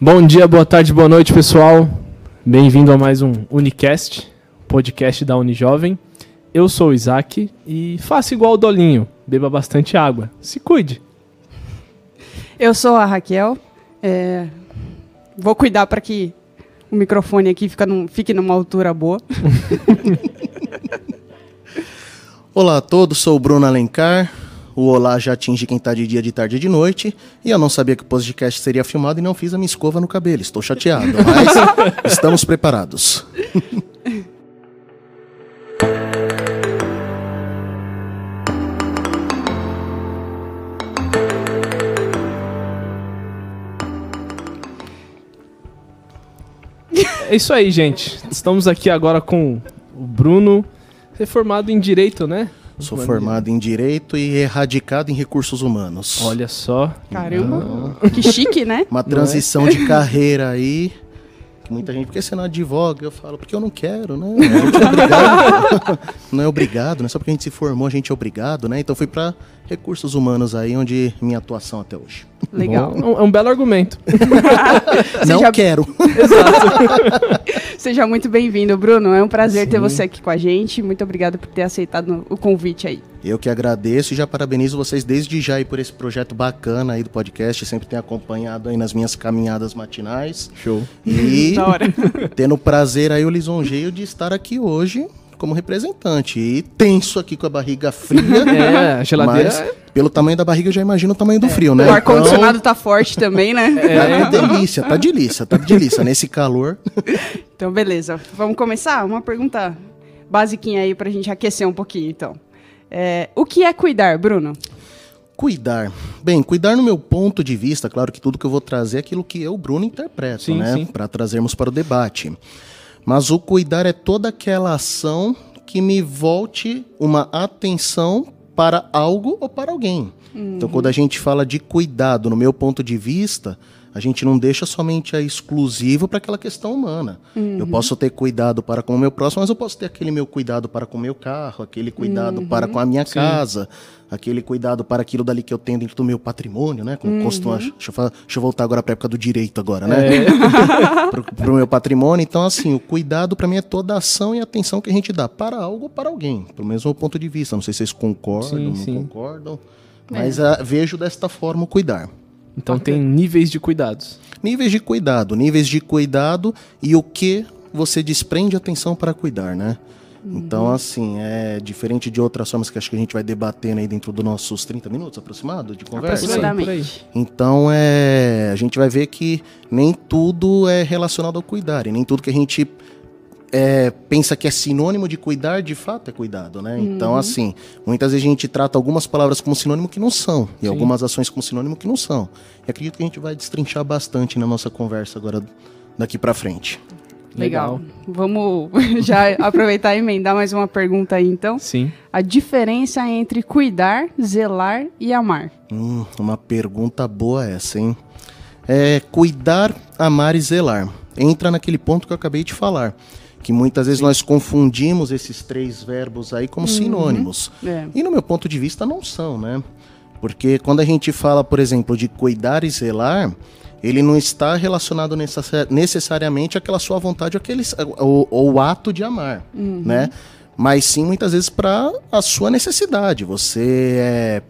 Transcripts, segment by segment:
Bom dia, boa tarde, boa noite, pessoal. Bem-vindo a mais um Unicast, podcast da Unijovem. Eu sou o Isaac e faça igual o Dolinho, beba bastante água. Se cuide. Eu sou a Raquel. é, Vou cuidar para que o microfone aqui fica num- fique numa altura boa. Olá a todos, sou o Bruno Alencar. O Olá já atinge quem tá de dia, de tarde e de noite. E eu não sabia que o podcast seria filmado e não fiz a minha escova no cabelo. Estou chateado, mas estamos preparados. É isso aí, gente. Estamos aqui agora com o Bruno, reformado em Direito, né? Sou formado em Direito e erradicado em Recursos Humanos. Olha só. Caramba, que chique, né? Uma transição de carreira aí. Que muita gente, por que você não advoga? Eu falo, porque eu não quero, né? A gente é obrigado. não é obrigado, não é só porque a gente se formou, a gente é obrigado, né? Então fui para Recursos Humanos aí, onde minha atuação até hoje. Legal. Bom, é um belo argumento. não já- quero. Seja muito bem-vindo, Bruno. É um prazer ter Sim. você aqui com a gente. Muito obrigada por ter aceitado o convite aí. Eu que agradeço e já parabenizo vocês desde já aí por esse projeto bacana aí do podcast. Sempre tenho acompanhado aí nas minhas caminhadas matinais. Show. E Da hora. tendo o prazer aí, o lisonjeio de estar aqui hoje como representante. E tenso aqui com a barriga fria. É, a geladeira. Mas pelo tamanho da barriga eu já imagino o tamanho do frio, né? O ar-condicionado tá forte também, né? Então, é delícia, tá delícia, tá delícia. Nesse calor. Então, beleza. Vamos começar? Uma pergunta basiquinha aí pra gente aquecer um pouquinho, então. É, o que é cuidar, Bruno? Cuidar. Bem, cuidar no meu ponto de vista, claro que tudo que eu vou trazer é aquilo que eu, Bruno, interpreto, Sim, né? sim. Para trazermos para o debate. Mas o cuidar é toda aquela ação que me volte uma atenção para algo ou para alguém. Então, quando a gente fala de cuidado, no meu ponto de vista, a gente não deixa somente a exclusivo para aquela questão humana. Eu posso ter cuidado para com o meu próximo, mas eu posso ter aquele meu cuidado para com o meu carro, aquele cuidado para com a minha casa, aquele cuidado para aquilo dali que eu tenho dentro do meu patrimônio, né? Como costuma, deixa, eu falar- deixa eu voltar agora para a época do direito agora, né? pro, pro meu patrimônio. Então, assim, o cuidado para mim é toda a ação e atenção que a gente dá para algo ou para alguém, pelo mesmo ponto de vista. Não sei se vocês concordam, Sim, não sim. concordam, mas ah, vejo desta forma o cuidar. Então tem níveis de cuidados. Níveis de cuidado, níveis de cuidado e o que você desprende atenção para cuidar, né? Então, assim, é diferente de outras formas que acho que a gente vai debatendo aí dentro dos nossos 30 minutos aproximado de conversa. Aproximadamente. Então, é, a gente vai ver que nem tudo é relacionado ao cuidar, e nem tudo que a gente é, pensa que é sinônimo de cuidar, de fato é cuidado, né? Então, assim, muitas vezes a gente trata algumas palavras como sinônimo que não são, e algumas ações como sinônimo que não são. E acredito que a gente vai destrinchar bastante na nossa conversa agora daqui pra frente. Legal. Vamos já aproveitar e emendar mais uma pergunta aí, então. Sim. A diferença entre cuidar, zelar e amar. Hum, uma pergunta boa essa, hein? É, cuidar, amar e zelar. Entra naquele ponto que eu acabei de falar. Que muitas vezes nós confundimos esses três verbos aí como sinônimos. É. E no meu ponto de vista não são, né? Porque quando a gente fala, por exemplo, de cuidar e zelar, ele não está relacionado necessa- necessariamente àquela sua vontade, àquele, ou, ou o ato de amar, né? Mas sim, muitas vezes, para a sua necessidade. Você é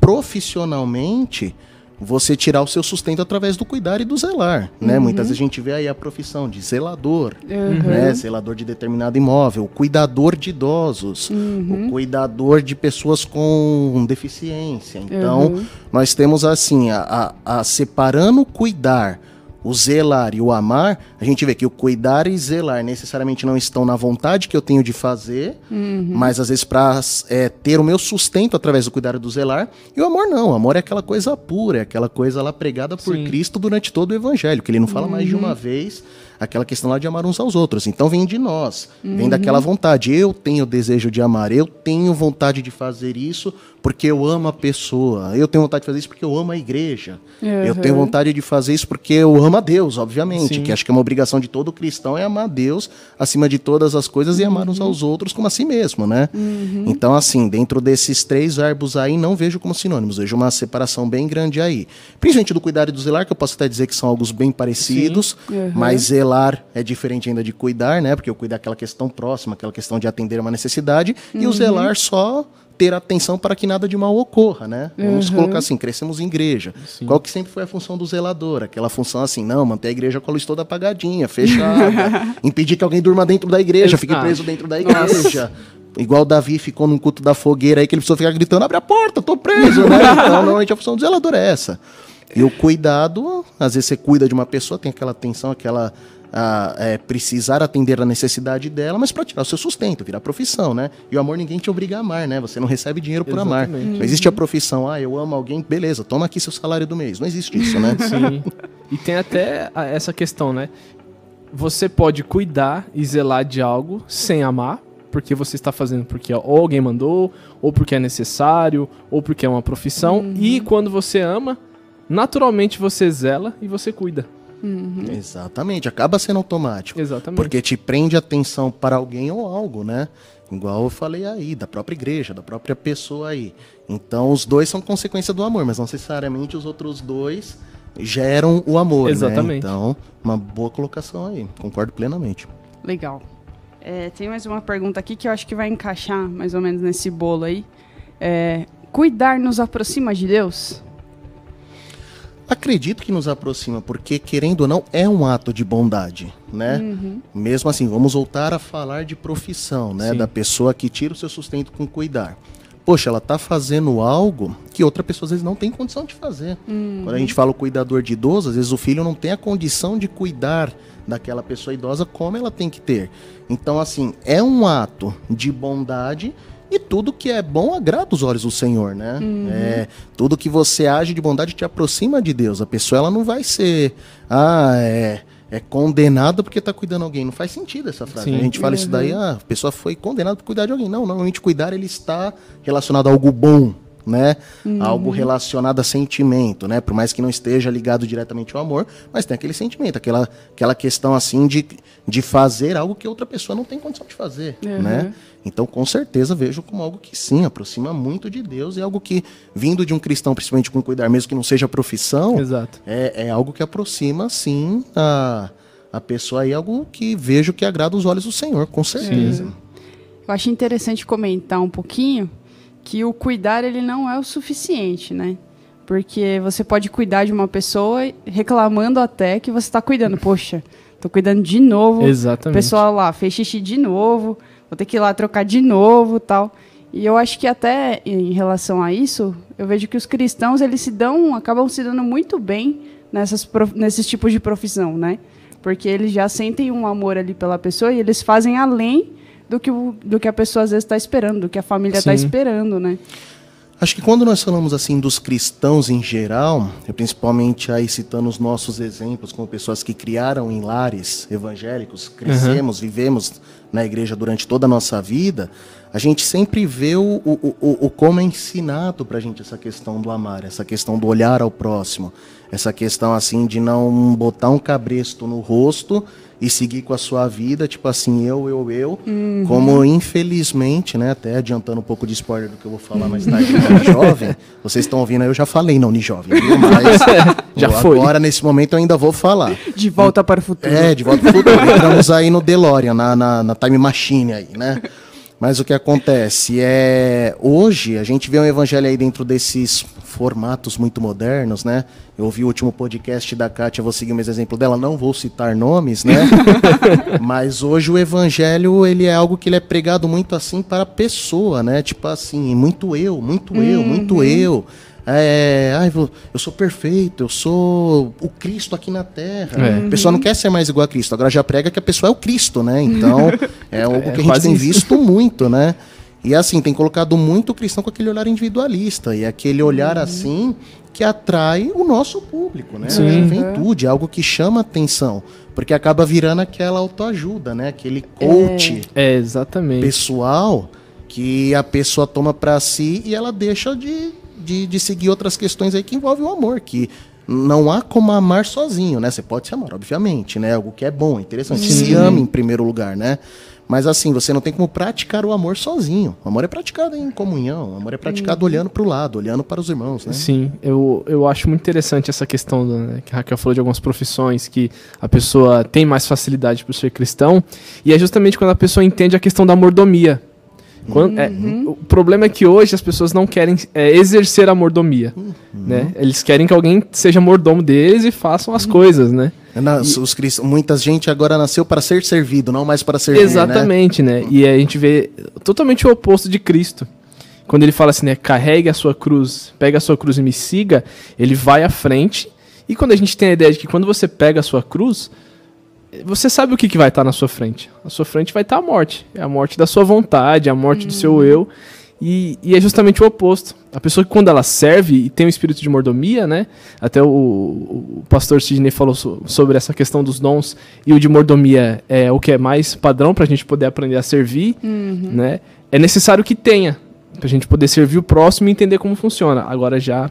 profissionalmente você tirar o seu sustento através do cuidar e do zelar, né? Muitas vezes a gente vê aí a profissão de zelador, né? Zelador de determinado imóvel, cuidador de idosos, o cuidador de pessoas com deficiência. Então, nós temos assim, a, a- a separando o cuidar o zelar e o amar, a gente vê que o cuidar e zelar necessariamente não estão na vontade que eu tenho de fazer, mas às vezes para ter o meu sustento através do cuidar e do zelar, e o amor não, o amor é aquela coisa pura, é aquela coisa lá pregada por Sim. Cristo durante todo o evangelho, que ele não fala mais de uma vez aquela questão lá de amar uns aos outros. Então vem de nós, vem daquela vontade. Eu tenho desejo de amar, eu tenho vontade de fazer isso porque eu amo a pessoa. Eu tenho vontade de fazer isso porque eu amo a igreja. Eu tenho vontade de fazer isso porque eu amo a Deus, obviamente. Sim. Que acho que é uma obrigação de todo cristão é amar a Deus acima de todas as coisas e amar uns aos outros como a si mesmo, né? Então, assim, dentro desses três verbos aí, não vejo como sinônimos. Vejo uma separação bem grande aí. Principalmente do cuidar e do zelar, que eu posso até dizer que são algo bem parecidos, Uhum. mas zelar é diferente ainda de cuidar, né? Porque o cuidar é aquela questão próxima, aquela questão de atender uma necessidade, e o zelar só ter atenção para que nada de mal ocorra, né? Vamos colocar assim, crescemos em igreja. Qual que sempre foi a função do zelador? Aquela função assim, não, manter a igreja com a luz toda apagadinha, fechada, impedir que alguém durma dentro da igreja, fique preso dentro da igreja. Igual Davi ficou num culto da fogueira aí, que ele precisou ficar gritando, abre a porta, tô preso, né? Então, normalmente a função do zelador é essa. E o cuidado, às vezes você cuida de uma pessoa, tem aquela atenção, aquela ah, é, precisar atender a necessidade dela, mas para tirar o seu sustento, virar profissão, né? E o amor ninguém te obriga a amar, né? Você não recebe dinheiro por amar. Exatamente. Não existe a profissão, ah, eu amo alguém, beleza, toma aqui seu salário do mês. Não existe isso, né? Sim. E tem até a- essa questão, né? Você pode cuidar e zelar de algo sem amar, porque você está fazendo porque ou alguém mandou, ou porque é necessário, ou porque é uma profissão. E quando você ama, naturalmente você zela e você cuida. Exatamente, acaba sendo automático. Exatamente. Porque te prende atenção para alguém ou algo, né? Igual eu falei aí, da própria igreja, da própria pessoa aí. Então os dois são consequência do amor, mas não necessariamente os outros dois geram o amor, Exatamente. né? Então, uma boa colocação aí, concordo plenamente. Legal. É, tem mais uma pergunta aqui que eu acho que vai encaixar mais ou menos nesse bolo aí. É, cuidar nos aproxima de Deus? Acredito que nos aproxima, porque querendo ou não, é um ato de bondade, né? Mesmo assim, vamos voltar a falar de profissão, né? Sim. Da pessoa que tira o seu sustento com cuidar. Poxa, ela tá fazendo algo que outra pessoa às vezes não tem condição de fazer. Quando a gente fala o cuidador de idoso, às vezes o filho não tem a condição de cuidar daquela pessoa idosa como ela tem que ter. Então, assim, é um ato de bondade e tudo que é bom agrada os olhos do Senhor, né? É, tudo que você age de bondade te aproxima de Deus. A pessoa ela não vai ser, ah, é, é condenada porque está cuidando de alguém. Não faz sentido essa frase. Sim. A gente fala isso daí, ah, a pessoa foi condenada por cuidar de alguém. Não, normalmente cuidar ele está relacionado a algo bom, né? Algo relacionado a sentimento, né? Por mais que não esteja ligado diretamente ao amor, mas tem aquele sentimento, aquela, aquela questão assim de, de fazer algo que outra pessoa não tem condição de fazer, né? Então, com certeza, vejo como algo que sim, aproxima muito de Deus e algo que, vindo de um cristão, principalmente com cuidar, mesmo que não seja profissão, é, é algo que aproxima, sim, a, a pessoa aí, algo que vejo que agrada os olhos do Senhor, com certeza. Eu acho interessante comentar um pouquinho que o cuidar ele não é o suficiente, né? Porque você pode cuidar de uma pessoa reclamando até que você está cuidando. Poxa, tô cuidando de novo. O Exatamente. pessoal lá fez xixi de novo, vou ter que ir lá trocar de novo tal. E eu acho que até em relação a isso, eu vejo que os cristãos eles se dão, acabam se dando muito bem nessas, nesses tipos de profissão, né? Porque eles já sentem um amor ali pela pessoa e eles fazem além do que, o- do que a pessoa às vezes está esperando, do que a família está esperando, né? Acho que quando nós falamos assim dos cristãos em geral, e principalmente aí citando os nossos exemplos como pessoas que criaram em lares evangélicos, crescemos, vivemos na igreja durante toda a nossa vida, a gente sempre vê o, o, o, o como é ensinado pra gente essa questão do amar, essa questão do olhar ao próximo, essa questão assim de não botar um cabresto no rosto e seguir com a sua vida, tipo assim, eu, eu, eu, como infelizmente, né, até adiantando um pouco de spoiler do que eu vou falar mais tarde Jovem, vocês estão ouvindo aí, eu já falei na Unijovem, viu? Mas Já foi. agora, nesse momento, eu ainda vou falar. De volta para o futuro. É, de volta pro futuro. Entramos aí no DeLorean, na, na, na Time Machine aí, né? Mas o que acontece é. Hoje a gente vê um evangelho aí dentro desses formatos muito modernos, né? Eu ouvi o último podcast da Kátia, vou seguir o mesmo exemplo dela, não vou citar nomes, né? Mas hoje o evangelho, ele é algo que ele é pregado muito assim para a pessoa, né? Tipo assim, muito eu, muito eu, muito eu. É, ai, vou- eu sou perfeito, eu sou o Cristo aqui na Terra. É. A pessoa não quer ser mais igual a Cristo, agora já prega que a pessoa é o Cristo, né? Então, é algo É, que a gente tem isso. visto muito, né? E assim, tem colocado muito o cristão com aquele olhar individualista e aquele olhar assim que atrai o nosso público, né? Sim. A juventude, é algo que chama atenção, porque acaba virando aquela autoajuda, né? Aquele coach É, exatamente. pessoal que a pessoa toma para si e ela deixa de, de, de, seguir outras questões aí que envolvem o amor, que não há como amar sozinho, né? Você pode se amar, obviamente, né? Algo que é bom, interessante. Sim. Se ame em primeiro lugar, né? Mas assim, você não tem como praticar o amor sozinho. O amor é praticado em comunhão, o amor é praticado uhum. olhando para o lado, olhando para os irmãos, né? Sim, eu, eu acho muito interessante essa questão do, né, que a Raquel falou de algumas profissões que a pessoa tem mais facilidade por ser cristão, e é justamente quando a pessoa entende a questão da mordomia. Quando, é, uhum. é, o problema é que hoje as pessoas não querem é, exercer a mordomia. Uhum. Né? Eles querem que alguém seja mordomo deles e façam as uhum. coisas, né? Na, e, os cristãos, muita gente agora nasceu para ser servido, não mais para servir. Né? Exatamente, né? né? E a gente vê totalmente o oposto de Cristo. Quando ele fala assim, né? Carregue a sua cruz, pega a sua cruz e me siga, ele vai à frente. E quando a gente tem a ideia de que quando você pega a sua cruz, você sabe o que, que vai estar tá na sua frente. A sua frente vai estar tá a morte. É a morte da sua vontade, a morte hum. do seu uhum. eu. E, e, é justamente o oposto. A pessoa que quando ela serve e tem o espírito de mordomia, né? Até o, o pastor Sidney falou so, sobre essa questão dos dons e o de mordomia é o que é mais padrão para a gente poder aprender a servir, uhum. né? É necessário que tenha para a gente poder servir o próximo e entender como funciona. Agora já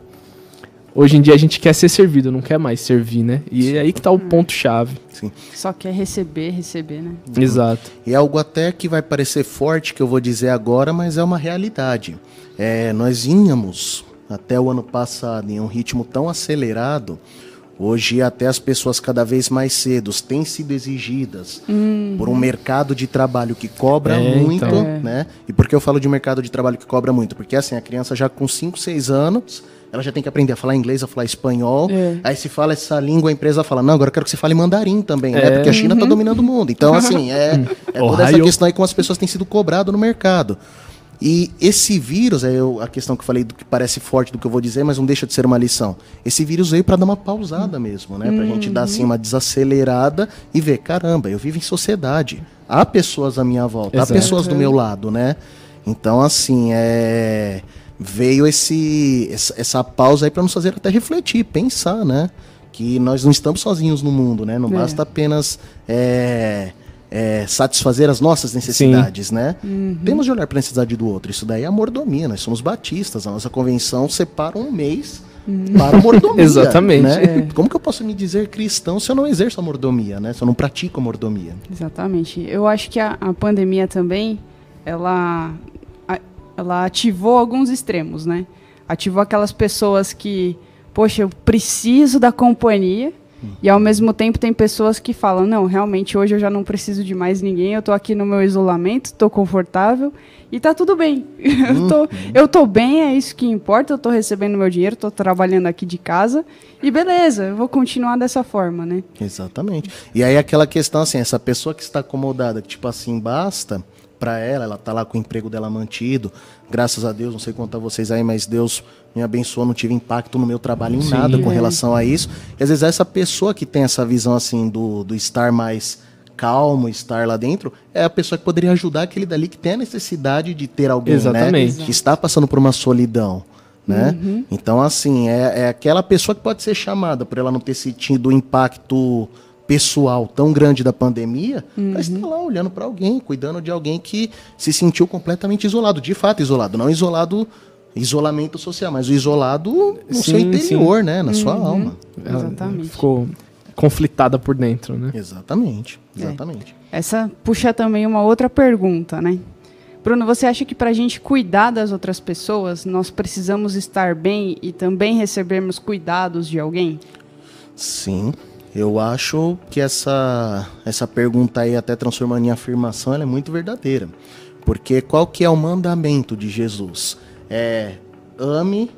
Hoje em dia a gente quer ser servido, não quer mais servir, né? E é aí que tá o ponto chave. Sim. Só quer receber, receber, né? Exato. E é algo até que vai parecer forte que eu vou dizer agora, mas é uma realidade. É, nós vínhamos até o ano passado em um ritmo tão acelerado. Hoje até as pessoas cada vez mais cedo têm sido exigidas uhum. por um mercado de trabalho que cobra é, muito, então. né? E por que eu falo de mercado de trabalho que cobra muito? Porque assim, a criança já com 5, 6 anos, ela já tem que aprender a falar inglês, a falar espanhol. É. Aí se fala essa língua, a empresa fala, não, agora eu quero que você fale mandarim também, né? é. né? Porque a China está uhum. dominando o mundo. Então, assim, é, é toda essa questão aí como as pessoas têm sido cobradas no mercado. E esse vírus, é a questão que eu falei do que parece forte do que eu vou dizer, mas não deixa de ser uma lição. Esse vírus veio para dar uma pausada mesmo, né? Pra uhum. gente dar assim uma desacelerada e ver, caramba, eu vivo em sociedade. Há pessoas à minha volta, Exato. há pessoas do meu lado, né? Então, assim, é veio esse, essa, essa pausa aí para nos fazer até refletir, pensar, né? Que nós não estamos sozinhos no mundo, né? Não é. basta apenas é, é, satisfazer as nossas necessidades, Sim. né? Uhum. Temos de olhar para a necessidade do outro. Isso daí é a mordomia. Nós somos batistas. A nossa convenção separa um mês uhum. para a mordomia. Exatamente. Né? É. Como que eu posso me dizer cristão se eu não exerço a mordomia, né? Se eu não pratico a mordomia? Exatamente. Eu acho que a, a pandemia também, ela ela ativou alguns extremos, né? Ativou aquelas pessoas que, poxa, eu preciso da companhia, e ao mesmo tempo tem pessoas que falam, não, realmente hoje eu já não preciso de mais ninguém, eu estou aqui no meu isolamento, estou confortável e está tudo bem. eu, tô, uhum. eu tô bem, é isso que importa, eu estou recebendo meu dinheiro, estou trabalhando aqui de casa e beleza, eu vou continuar dessa forma, né? Exatamente. E aí aquela questão assim, essa pessoa que está acomodada, que tipo assim, basta, para ela, ela tá lá com o emprego dela mantido. Graças a Deus, não sei contar vocês aí, mas Deus me abençoou, não tive impacto no meu trabalho em Sim, nada com é. relação a isso. E às vezes essa pessoa que tem essa visão assim do, do estar mais calmo, estar lá dentro, é a pessoa que poderia ajudar aquele dali que tem a necessidade de ter alguém, né, Exatamente. né? Que está passando por uma solidão. Né? Uhum. Então, assim, é, é aquela pessoa que pode ser chamada por ela não ter sentido o impacto pessoal tão grande da pandemia uhum. para estar lá olhando para alguém, cuidando de alguém que se sentiu completamente isolado, de fato isolado, não isolado isolamento social, mas o isolado no sim, seu interior, sim. né, na uhum. sua alma. Exatamente. ficou conflitada por dentro, né? Exatamente, é. exatamente. É. Essa puxa também uma outra pergunta, né? Bruno, você acha que para a gente cuidar das outras pessoas, nós precisamos estar bem e também recebermos cuidados de alguém? Sim, eu acho que essa, essa pergunta aí, até transformando em afirmação, ela é muito verdadeira. Porque qual que é o mandamento de Jesus? É ame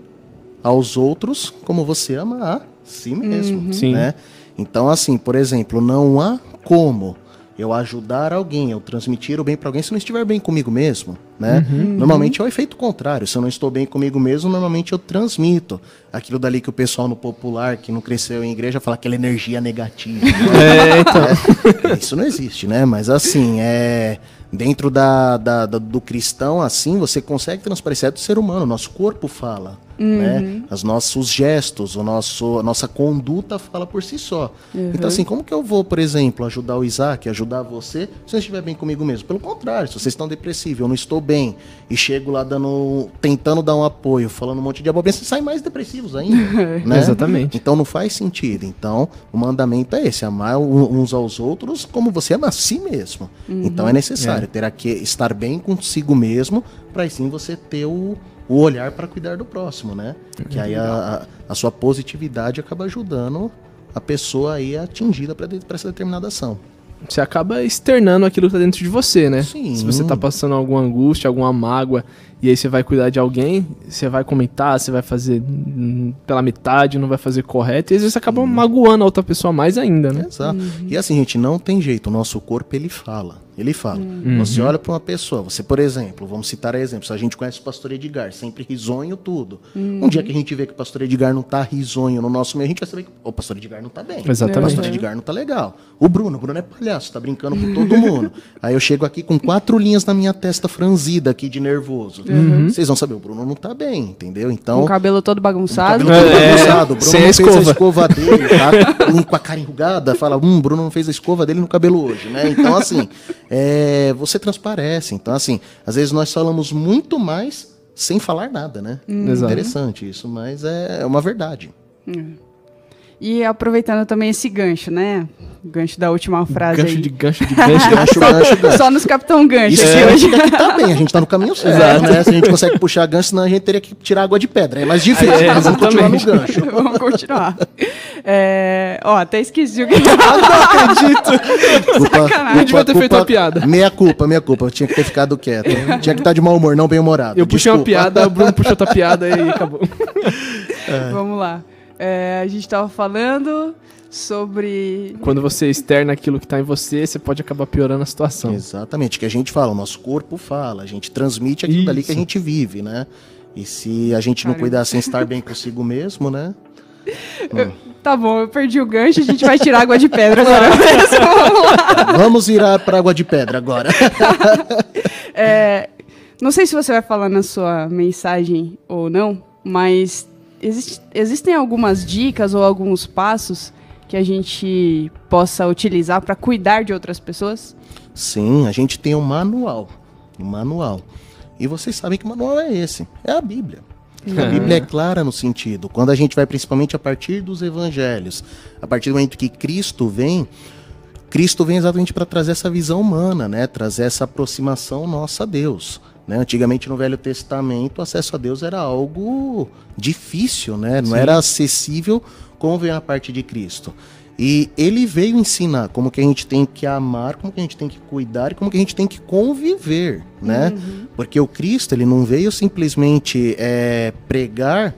aos outros como você ama a si mesmo, uhum. né? Então, assim, por exemplo, não há como eu ajudar alguém, eu transmitir o bem para alguém se não estiver bem comigo mesmo, né? Uhum. Normalmente é o efeito contrário. Se eu não estou bem comigo mesmo, normalmente eu transmito aquilo dali que o pessoal no popular, que não cresceu em igreja, fala aquela energia negativa. Né? É, então. é, isso não existe, né? Mas assim, é dentro da, da, da, do cristão, assim, você consegue transparecer do ser humano. Nosso corpo fala. Né? Os nossos gestos, o nosso, a nossa conduta fala por si só. Então, assim, como que eu vou, por exemplo, ajudar o Isaac, ajudar você, se eu estiver bem comigo mesmo? Pelo contrário, se vocês estão depressivos, eu não estou bem, e chego lá dando, tentando dar um apoio, falando um monte de abobrinha, vocês saem mais depressivos ainda. né? Exatamente. Então não faz sentido. Então, o mandamento é esse: amar uns aos outros como você ama a si mesmo. Então é necessário ter que estar bem consigo mesmo, para sim você ter o, o olhar para cuidar do próximo, né? Que aí a, a- a sua positividade acaba ajudando a pessoa aí atingida para essa determinada ação. Você acaba externando aquilo que tá dentro de você, né? Sim. Se você tá passando alguma angústia, alguma mágoa, e aí você vai cuidar de alguém, você vai comentar, você vai fazer hum, pela metade, não vai fazer correto, e às vezes você acaba magoando a outra pessoa mais ainda, né? Exato. E assim, gente, não tem jeito. O nosso corpo, ele fala. Ele fala. Você olha para uma pessoa, você, por exemplo, vamos citar exemplos. A gente conhece o pastor Edgar, sempre risonho, tudo. Um dia que a gente vê que o pastor Edgar não tá risonho no nosso meio, a gente vai saber que o pastor Edgar não tá bem. Exatamente. O pastor Edgar não tá legal. O Bruno, o Bruno é palhaço, tá brincando com todo mundo. Aí eu chego aqui com quatro linhas na minha testa franzida aqui de nervoso. Vocês vão saber, o Bruno não tá bem, entendeu? Então. Com o cabelo todo bagunçado. Cabelo todo É, bagunçado. O Bruno sem não a fez a escova. escova dele, tá? Um com a cara enrugada, fala, hum, Bruno não fez a escova dele no cabelo hoje, né? Então, assim, é, você transparece. Então, assim, às vezes nós falamos muito mais sem falar nada, né? Exato. Interessante isso, mas é uma verdade. E aproveitando também esse gancho, né? O gancho da última frase Gancho aí. de gancho de gancho. Gancho, gancho, gancho. Só nos Capitão Gancho Isso é, hoje. que tá bem, a gente tá no caminho certo, né? Se a gente consegue puxar gancho, senão a gente teria que tirar água de pedra. É mais difícil, É, mas vamos continuar no gancho. Vamos continuar. É, Ó, até esqueci o que Culpa, Eu devia ter feito uma piada. Meia culpa, meia culpa. Eu tinha que ter ficado quieto. Tinha que estar de mau humor, não bem humorado. Eu puxei uma Desculpa. piada, o Bruno puxou outra piada e acabou. Vamos lá. É, a gente tava falando sobre. Quando você externa aquilo que tá em você, você pode acabar piorando a situação. Exatamente, que a gente fala, o nosso corpo fala, a gente transmite aquilo dali que a Isso. gente vive, né? E se a gente não Caramba. cuidar sem estar bem consigo mesmo, né? Tá bom, eu perdi o gancho, a gente vai tirar água de pedra agora mesmo. Vamos lá. Vamos virar para água de pedra agora. É, não sei se você vai falar na sua mensagem ou não, mas existe- existem algumas dicas ou alguns passos que a gente possa utilizar para cuidar de outras pessoas? Sim, a gente tem um manual. Um manual. E vocês sabem que manual é esse? É a Bíblia. A Bíblia é clara no sentido. Quando a gente vai principalmente a partir dos evangelhos, a partir do momento que Cristo vem, Cristo vem exatamente para trazer essa visão humana, né? Trazer essa aproximação nossa a Deus. Né? Antigamente no Velho Testamento, o acesso a Deus era algo difícil, né? Não era acessível como vem a parte de Cristo. E ele veio ensinar como que a gente tem que amar, como que a gente tem que cuidar e como que a gente tem que conviver, né? Porque o Cristo, ele não veio simplesmente é, pregar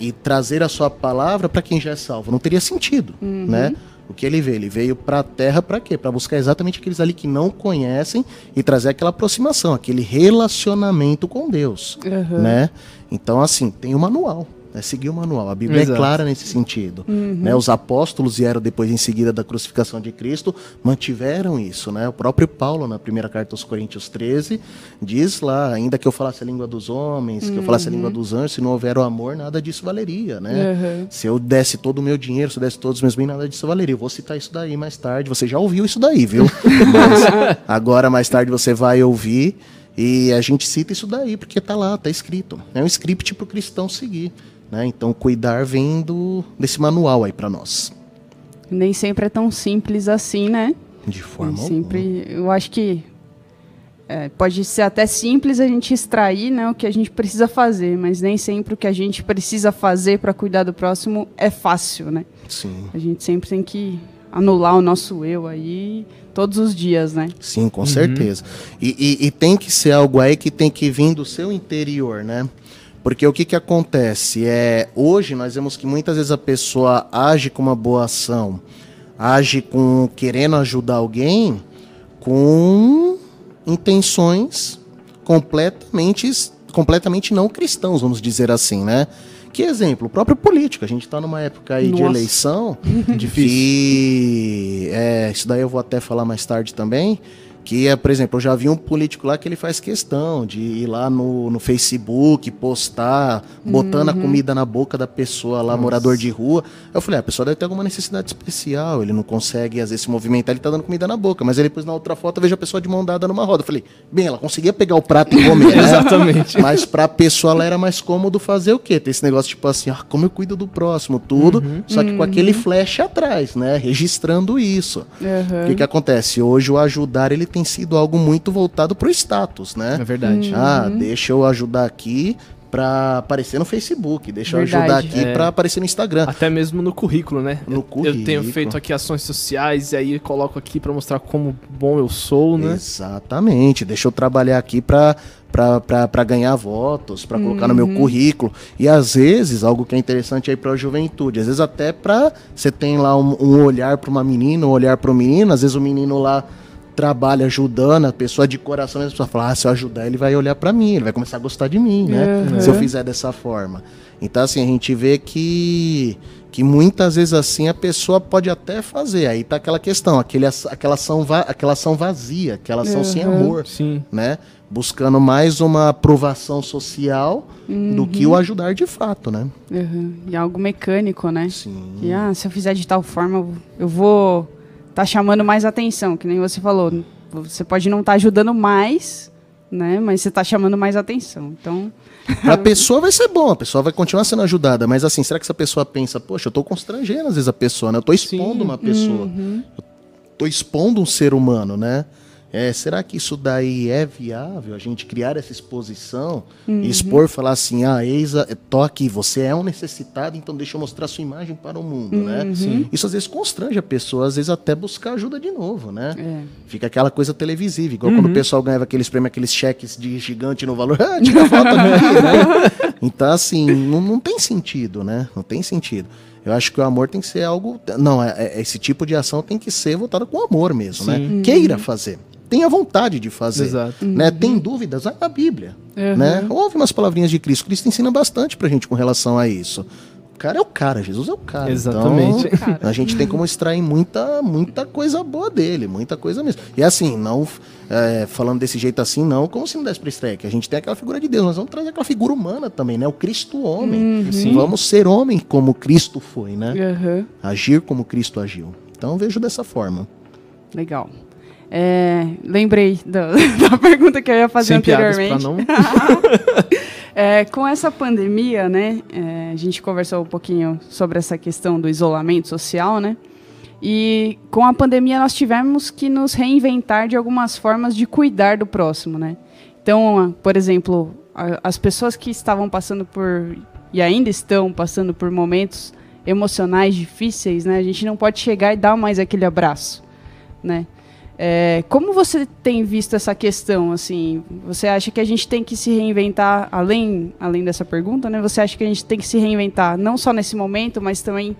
e trazer a sua palavra para quem já é salvo. Não teria sentido, né? O que ele veio? Ele veio para a terra para quê? Para buscar exatamente aqueles ali que não conhecem e trazer aquela aproximação, aquele relacionamento com Deus, Uhum. né? Então, assim, tem o manual. É seguir o manual. A Bíblia Exato. é clara nesse sentido. Né? Os apóstolos vieram depois, em seguida da crucificação de Cristo, mantiveram isso. Né? O próprio Paulo, na primeira carta aos Coríntios 13, diz lá: ainda que eu falasse a língua dos homens, que eu falasse a língua dos anjos, se não houver o amor, nada disso valeria. Né? Uhum. Se eu desse todo o meu dinheiro, se eu desse todos os meus bens, nada disso valeria. Eu vou citar isso daí mais tarde. Você já ouviu isso daí, viu? Mas agora, mais tarde, você vai ouvir. E a gente cita isso daí, porque tá lá, tá escrito. É um script pro cristão seguir. Né? Então, cuidar vem do, desse manual aí para nós. Nem sempre é tão simples assim, né? De forma Nem alguma. sempre. Eu acho que é, pode ser até simples a gente extrair né, o que a gente precisa fazer, mas nem sempre o que a gente precisa fazer para cuidar do próximo é fácil, né? Sim. A gente sempre tem que anular o nosso eu aí todos os dias, né? Sim, com certeza. E, e- e tem que ser algo aí que tem que vir do seu interior, né? Porque o que, que acontece? é Hoje nós vemos que muitas vezes a pessoa age com uma boa ação, age com querendo ajudar alguém com intenções completamente, completamente não cristãos, vamos dizer assim, né? Que exemplo? O próprio político. A gente está numa época aí de Nossa. eleição difícil. É, isso daí eu vou até falar mais tarde também. Que é, por exemplo, eu já vi um político lá que ele faz questão de ir lá no, no Facebook, postar, botando a comida na boca da pessoa lá, morador de rua. Eu falei, ah, a pessoa deve ter alguma necessidade especial, ele não consegue, às vezes, se movimentar, ele tá dando comida na boca. Mas ele depois na outra foto eu vejo a pessoa de mão dada numa roda. Eu falei, bem, ela conseguia pegar o prato e comer, né? Exatamente. Mas pra pessoa lá era mais cômodo fazer o quê? Ter esse negócio tipo assim, ah, como eu cuido do próximo, tudo, só que com aquele flash atrás, né? Registrando isso. Uhum. O que, que acontece? Hoje o ajudar ele tem sido algo muito voltado pro status, né? É verdade. Ah, deixa eu ajudar aqui pra aparecer no Facebook, deixa eu Verdade. ajudar aqui É. pra aparecer no Instagram. Até mesmo no currículo, né? No Eu- Eu tenho currículo. feito aqui ações sociais e aí eu coloco aqui pra mostrar como bom eu sou, né? Exatamente. Deixa eu trabalhar aqui para para ganhar votos, para colocar no meu currículo. E às vezes, algo que é interessante aí para a juventude, às vezes até para você tem lá um, um olhar para uma menina, um olhar para o menino, às vezes o menino lá trabalha ajudando a pessoa de coração, e a pessoa fala: "Ah, se eu ajudar, ele vai olhar para mim, ele vai começar a gostar de mim, né? Uhum. Se eu fizer dessa forma". Então assim, a gente vê que que muitas vezes assim a pessoa pode até fazer. Aí tá aquela questão, aquele, aquela, ação aquela ação vazia, aquela ação sem Uhum. amor, Sim. né? Buscando mais uma aprovação social do que o ajudar de fato, né? Uhum. E algo mecânico, né? Sim. Que, ah, se eu fizer de tal forma, eu vou tá chamando mais atenção, que nem você falou. Você pode não estar ajudando mais, né? Mas você tá chamando mais atenção. Então, Pra pessoa vai ser bom, a pessoa vai continuar sendo ajudada, mas assim, será que essa pessoa pensa, poxa, eu tô constrangendo às vezes a pessoa, né? Eu tô expondo Sim. uma pessoa. Eu tô expondo um ser humano, né? É, será que isso daí é viável? A gente criar essa exposição e expor, falar assim, ah, eis, a, tô aqui, você é um necessitado, então deixa eu mostrar sua imagem para o mundo, né? Isso às vezes constrange a pessoa, às vezes até buscar ajuda de novo, né? é. Fica aquela coisa televisiva, igual quando o pessoal ganhava aqueles prêmios, aqueles cheques de gigante no valor. Ah, tira foto aqui, né? Então, assim, não, não tem sentido, né? Não tem sentido. Eu acho que o amor tem que ser algo. Não, é, é- esse tipo de ação tem que ser voltada com amor mesmo, né? Queira fazer. Tenha vontade de fazer. Exato. Né? Tem dúvidas? Vai na Bíblia. Uhum. Né? Ouve umas palavrinhas de Cristo. Cristo ensina bastante pra gente com relação a isso. O cara é o cara, Jesus é o cara. Exatamente. Então, a gente tem como extrair muita, muita coisa boa dele, muita coisa mesmo. E assim, não é, falando desse jeito assim, não como se não desse pra extrair, que a gente tem aquela figura de Deus, nós vamos trazer aquela figura humana também, né? O Cristo homem. Sim. Vamos ser homem como Cristo foi, né? Uhum. Agir como Cristo agiu. Então eu vejo dessa forma. Legal. É, lembrei da, da pergunta que eu ia fazer Sem anteriormente. não. É, com essa pandemia, né, é, a gente conversou um pouquinho sobre essa questão do isolamento social, né? E com a pandemia nós tivemos que nos reinventar de algumas formas de cuidar do próximo, né? Então, por exemplo, as pessoas que estavam passando por e ainda estão passando por momentos emocionais difíceis, né? A gente não pode chegar e dar mais aquele abraço, né? É, como você tem visto essa questão, assim? Você acha que a gente tem que se reinventar, além, além dessa pergunta, né? Você acha que a gente tem que se reinventar não só nesse momento, mas também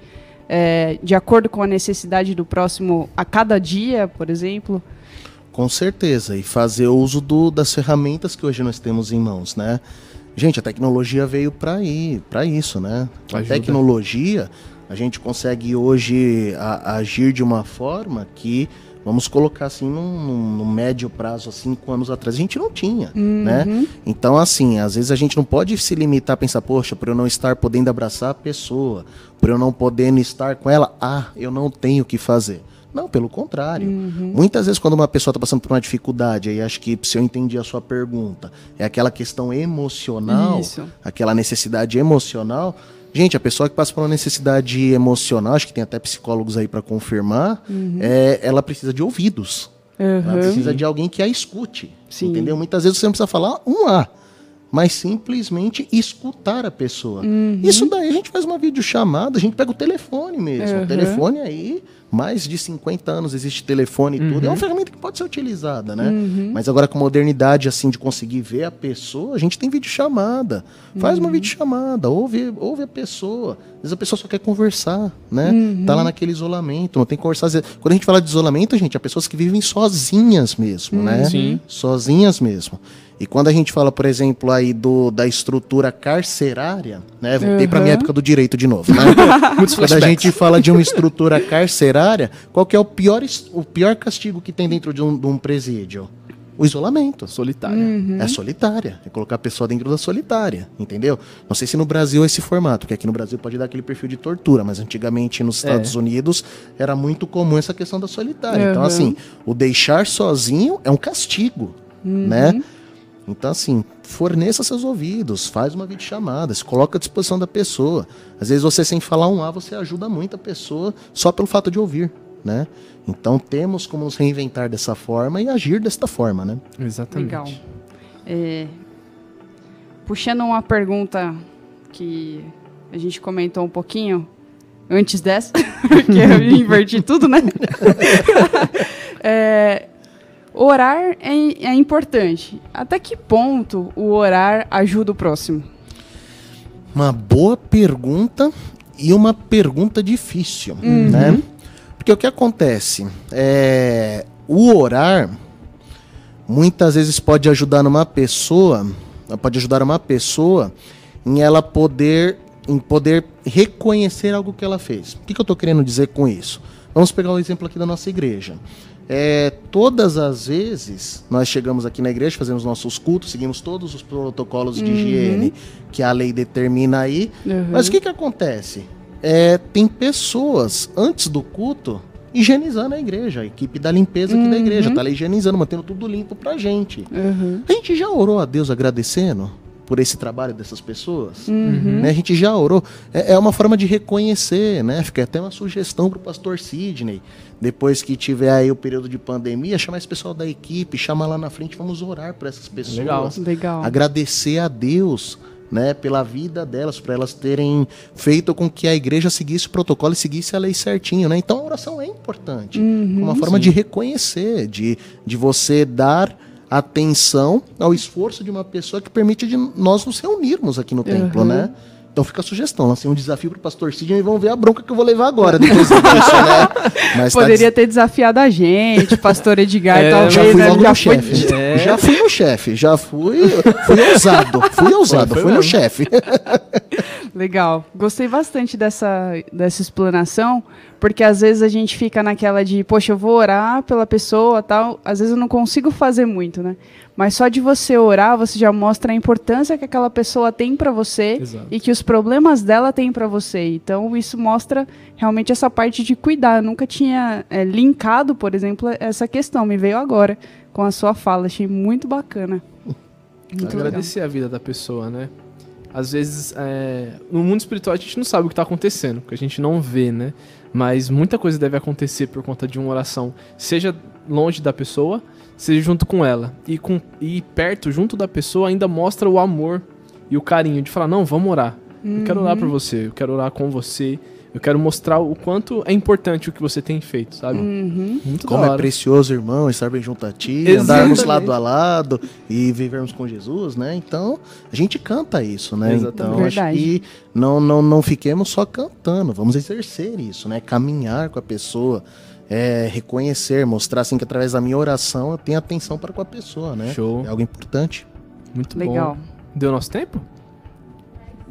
é, de acordo com a necessidade do próximo a cada dia, por exemplo? Com certeza. E fazer uso do, das ferramentas que hoje nós temos em mãos, né? Gente, a tecnologia veio para ir, para isso, né? A Ajuda. tecnologia, a gente consegue hoje a- agir de uma forma que, vamos colocar assim, num, num- médio prazo, há cinco anos atrás, a gente não tinha, né? Então, assim, às vezes a gente não pode se limitar a pensar, poxa, por eu não estar podendo abraçar a pessoa, por eu não podendo estar com ela, ah, eu não tenho o que fazer. Não, pelo contrário. Muitas vezes, quando uma pessoa está passando por uma dificuldade, aí acho que se eu entendi a sua pergunta, é aquela questão emocional, Isso. aquela necessidade emocional. Gente, a pessoa que passa por uma necessidade emocional, acho que tem até psicólogos aí para confirmar, é, ela precisa de ouvidos. Ela precisa de alguém que a escute. Sim. Entendeu? Muitas vezes você não precisa falar um A, mas simplesmente escutar a pessoa. Isso daí a gente faz uma videochamada, a gente pega o telefone mesmo. Uhum. O telefone aí, mais de 50 anos existe telefone e tudo. É uma ferramenta que pode ser utilizada, né? Mas agora com modernidade, assim, de conseguir ver a pessoa, a gente tem videochamada. Faz uma videochamada, ouve, ouve a pessoa. Às vezes a pessoa só quer conversar, né? Tá lá naquele isolamento, não tem que conversar. Quando a gente fala de isolamento, gente, há pessoas que vivem sozinhas mesmo, né? Sim. Sozinhas mesmo. E quando a gente fala, por exemplo, aí do, da estrutura carcerária, né? Voltei para minha época do direito de novo, né? quando a gente fala de uma estrutura carcerária, qual que é o pior, o pior castigo que tem dentro de um, de um presídio? O isolamento. Solitária. Uhum. É solitária. É colocar a pessoa dentro da solitária, entendeu? Não sei se no Brasil é esse formato, porque aqui no Brasil pode dar aquele perfil de tortura, mas antigamente nos Estados É. Unidos era muito comum essa questão da solitária. Então, Uhum. assim, o deixar sozinho é um castigo, Uhum. né? Então, assim, forneça seus ouvidos, faz uma videochamada, se coloca à disposição da pessoa. Às vezes você, sem falar um A, você ajuda muito a pessoa só pelo fato de ouvir, né? Então, temos como nos reinventar dessa forma e agir desta forma, né? Exatamente. Legal. É, puxando uma pergunta que a gente comentou um pouquinho antes dessa, porque eu inverti tudo, né? É, orar é, é importante. Até que ponto o orar ajuda o próximo? Uma boa pergunta e uma pergunta difícil, né? Porque o que acontece? É, o orar muitas vezes pode ajudar uma pessoa, pode ajudar uma pessoa em ela poder, em poder reconhecer algo que ela fez. O que, que eu estou querendo dizer com isso? Vamos pegar o exemplo aqui da nossa igreja. É, todas as vezes nós chegamos aqui na igreja, fazemos nossos cultos, seguimos todos os protocolos de higiene que a lei determina aí. Uhum. Mas o que, que acontece? É, tem pessoas antes do culto higienizando a igreja, a equipe da limpeza aqui da igreja, tá lá higienizando, mantendo tudo limpo pra gente. Uhum. A gente já orou a Deus agradecendo por esse trabalho dessas pessoas? Uhum. Né? A gente já orou. É, é uma forma de reconhecer, né? Fica até uma sugestão pro pastor Sidney. Depois que tiver aí o período de pandemia, chamar esse pessoal da equipe, chamar lá na frente, vamos orar por essas pessoas Legal. Legal. agradecer a Deus né, pela vida delas, para elas terem feito com que a igreja seguisse o protocolo e seguisse a lei certinho. Né? Então a oração é importante. uma forma de reconhecer, de, de você dar atenção ao esforço de uma pessoa que permite de nós nos reunirmos aqui no templo, né? Então fica a sugestão, lancei um desafio pro pastor Sidney e vamos ver a bronca que eu vou levar agora depois disso, né? Mas tá Poderia ter desafiado a gente, pastor Edgar, É, talvez. já fui né? logo Já no foi- chefe. É. Já fui no chefe. Já fui. Fui ousado. Fui ousado. Foi fui no mesmo. chefe. Legal. Gostei bastante dessa, dessa explanação, porque às vezes a gente fica naquela de, poxa, eu vou orar pela pessoa tal. Às vezes eu não consigo fazer muito, né? Mas só de você orar, você já mostra a importância que aquela pessoa tem pra você Exato. e que os problemas dela têm pra você. Então isso mostra realmente essa parte de cuidar. Eu nunca tinha é, linkado, por exemplo, essa questão. Me veio agora com a sua fala. Achei muito bacana. Muito legal. Agradecer a vida da pessoa, né? Às vezes, é, no mundo espiritual a gente não sabe o que está acontecendo, porque a gente não vê, né? Mas muita coisa deve acontecer por conta de uma oração, seja longe da pessoa, seja junto com ela. E, com, e perto, junto da pessoa, ainda mostra o amor e o carinho de falar: não, vamos orar. Eu quero orar por você, eu quero orar com você, eu quero mostrar o quanto é importante o que você tem feito, sabe? Uhum. Muito Como é precioso, irmão, estar bem junto a ti, Exatamente. andarmos lado a lado e vivermos com Jesus, né? Então, a gente canta isso, né? Exatamente. Então, acho Verdade. que não, não, não fiquemos só cantando, vamos exercer isso, né? Caminhar com a pessoa, é, reconhecer, mostrar assim que através da minha oração eu tenho atenção para com a pessoa, né? Show. É algo importante. Muito Legal. bom. Deu nosso tempo?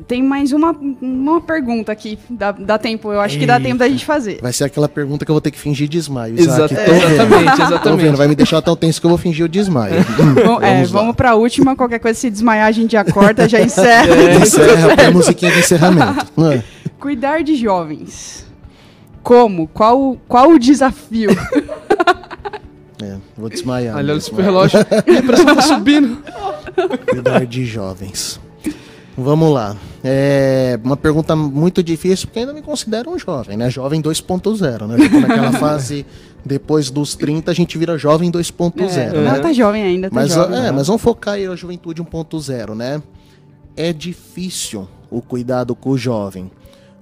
Tem mais uma, uma pergunta aqui. Dá, dá tempo, eu acho que dá Eita. tempo da gente fazer. Vai ser aquela pergunta que eu vou ter que fingir desmaio. Isaac. Exata- vendo. exatamente, Tô exatamente. vendo, vai me deixar tão tenso que eu vou fingir o desmaio. Bom, é, vamos pra última. Qualquer coisa, se desmaiar, a gente já corta, já encerra. É. Encerra com a musiquinha de encerramento. Ah, Cuidar de jovens. Como? Qual, qual o desafio? É, vou desmaiar. Olha o super relógio. a pressão tá subindo. Cuidar de jovens. Vamos lá. É uma pergunta muito difícil, porque ainda me considero um jovem, né? Jovem 2.0, né? Eu tô naquela fase, depois dos 30, a gente vira jovem 2.0, É, né? Não, tá jovem ainda, tá Mas, jovem. é, mas vamos focar aí na juventude 1.0, né? É difícil o cuidado com o jovem.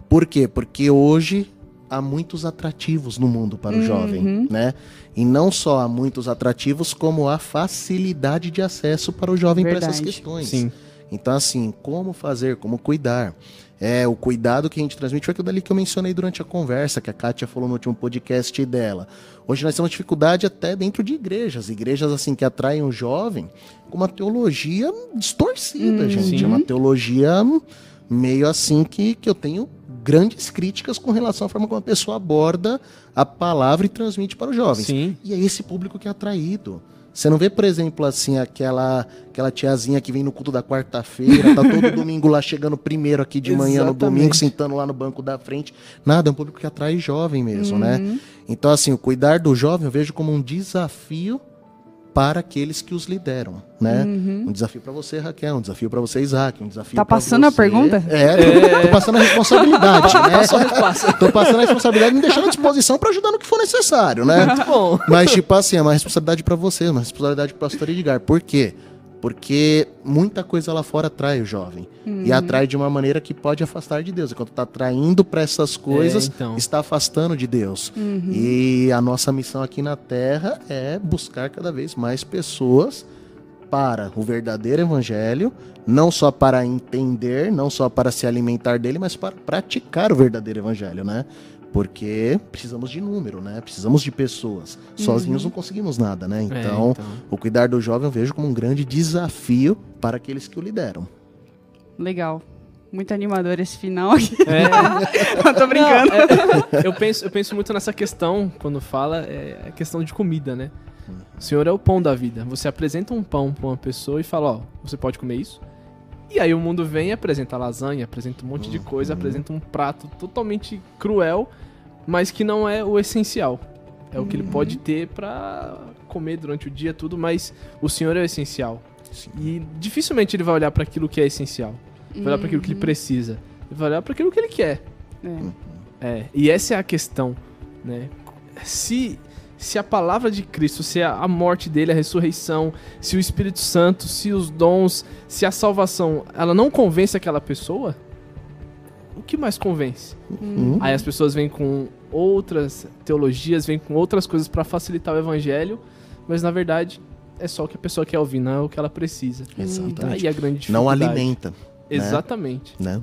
Por quê? Porque hoje há muitos atrativos no mundo para o Uhum. jovem, né? E não só há muitos atrativos, como há facilidade de acesso para o jovem para essas Verdade. questões. Sim. Então, assim, como fazer, como cuidar. É, o cuidado que a gente transmite foi aquilo dali que eu mencionei durante a conversa, que a Kátia falou no último podcast dela. Hoje nós temos dificuldade até dentro de igrejas. Igrejas, assim, que atraem o jovem com uma teologia distorcida, Hum, gente. sim. É uma teologia meio assim que, que eu tenho grandes críticas com relação à forma como a pessoa aborda a palavra e transmite para os jovens. Sim. E é esse público que é atraído. Você não vê, por exemplo, assim, aquela, aquela tiazinha que vem no culto da quarta-feira, tá todo domingo lá chegando primeiro aqui de manhã no Exatamente. domingo, sentando lá no banco da frente. Nada, é um público que atrai jovem mesmo, né? Então, assim, o cuidar do jovem eu vejo como um desafio para aqueles que os lideram, né? Um desafio para você, Raquel, um desafio para você, Isaac, um desafio Tá passando a você. pergunta? É, tô, tô passando a responsabilidade, né? Tô passando a responsabilidade e me deixando à disposição para ajudar no que for necessário, né? Muito bom. Mas, tipo assim, é uma responsabilidade pra você, uma responsabilidade pro pastor Edgar. Por quê? Porque muita coisa lá fora atrai o jovem. E atrai de uma maneira que pode afastar de Deus. Enquanto tá atraindo pra essas coisas, É, então. está afastando de Deus. E a nossa missão aqui na Terra é buscar cada vez mais pessoas para o verdadeiro evangelho, não só para entender, não só para se alimentar dele, mas para praticar o verdadeiro evangelho, né? Porque precisamos de número, né? Precisamos de pessoas. Sozinhos não conseguimos nada, né? É, Então, então. o cuidar do jovem eu vejo como um grande desafio para aqueles que o lideram. Legal. Muito animador esse final aqui. É, Eu tô brincando. Não, é, eu, penso, eu penso muito nessa questão, quando fala, é a questão de comida, né? O Senhor é o pão da vida. Você apresenta um pão pra uma pessoa e fala, ó, você pode comer isso? E aí o mundo vem e apresenta lasanha, apresenta um monte de coisa, apresenta um prato totalmente cruel, mas que não é o essencial. É o que ele pode ter pra comer durante o dia, tudo, mas o Senhor é o essencial. E dificilmente ele vai olhar pra aquilo que é essencial. Vai olhar pra aquilo que ele precisa. Ele vai olhar pra aquilo que ele quer. É. É, e essa é a questão, né? Se, se a palavra de Cristo, se a, morte dele, a ressurreição, se o Espírito Santo, se os dons, se a salvação, ela não convence aquela pessoa, o que mais convence? Hum? Aí as pessoas vêm com outras teologias, vêm com outras coisas pra facilitar o evangelho, mas na verdade é só o que a pessoa quer ouvir, não é o que ela precisa. E tá Exatamente. aí a grande Não dificuldade. alimenta, Exatamente. né?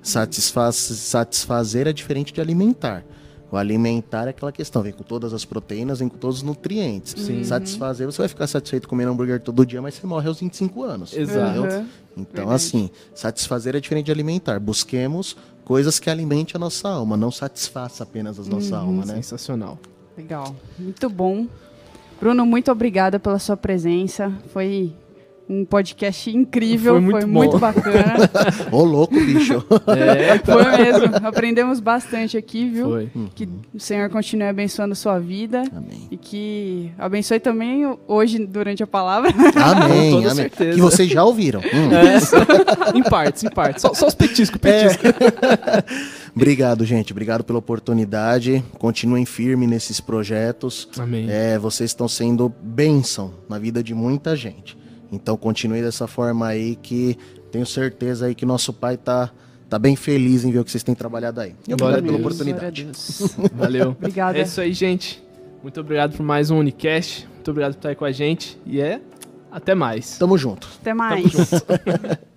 Satisfaz, satisfazer é diferente de alimentar. O alimentar é aquela questão, vem com todas as proteínas, vem com todos os nutrientes. Sim. Satisfazer, você vai ficar satisfeito comendo hambúrguer todo dia, mas você morre aos 25 anos. Exato. Uhum. Então, Verdade. assim, satisfazer é diferente de alimentar. Busquemos coisas que alimentem a nossa alma, não satisfaça apenas a nossa alma, né? Sensacional. Legal. Muito bom. Bruno, muito obrigada pela sua presença. Foi um podcast incrível, Foi foi muito muito, bom. bacana. Ô, louco, bicho. É, foi mesmo. Aprendemos bastante aqui, viu? foi. Que o Senhor continue abençoando a sua vida Amém. e que abençoe também hoje durante a palavra. Amém, Com toda amém. certeza. Que vocês já ouviram. Hum. É, em partes, em partes. Só, só os petiscos, petiscos. Obrigado, gente. Obrigado pela oportunidade. Continuem firmes nesses projetos. Amém. É, vocês estão sendo bênção na vida de muita gente. Então continue dessa forma aí que tenho certeza aí que nosso pai tá, tá bem feliz em ver o que vocês têm trabalhado aí. E obrigado pela oportunidade. Valeu. Obrigada. É isso aí, gente. Muito obrigado por mais um Unicast. Muito obrigado por estar aí com a gente. E é. Até mais. Tamo junto. Até mais. Tamo junto.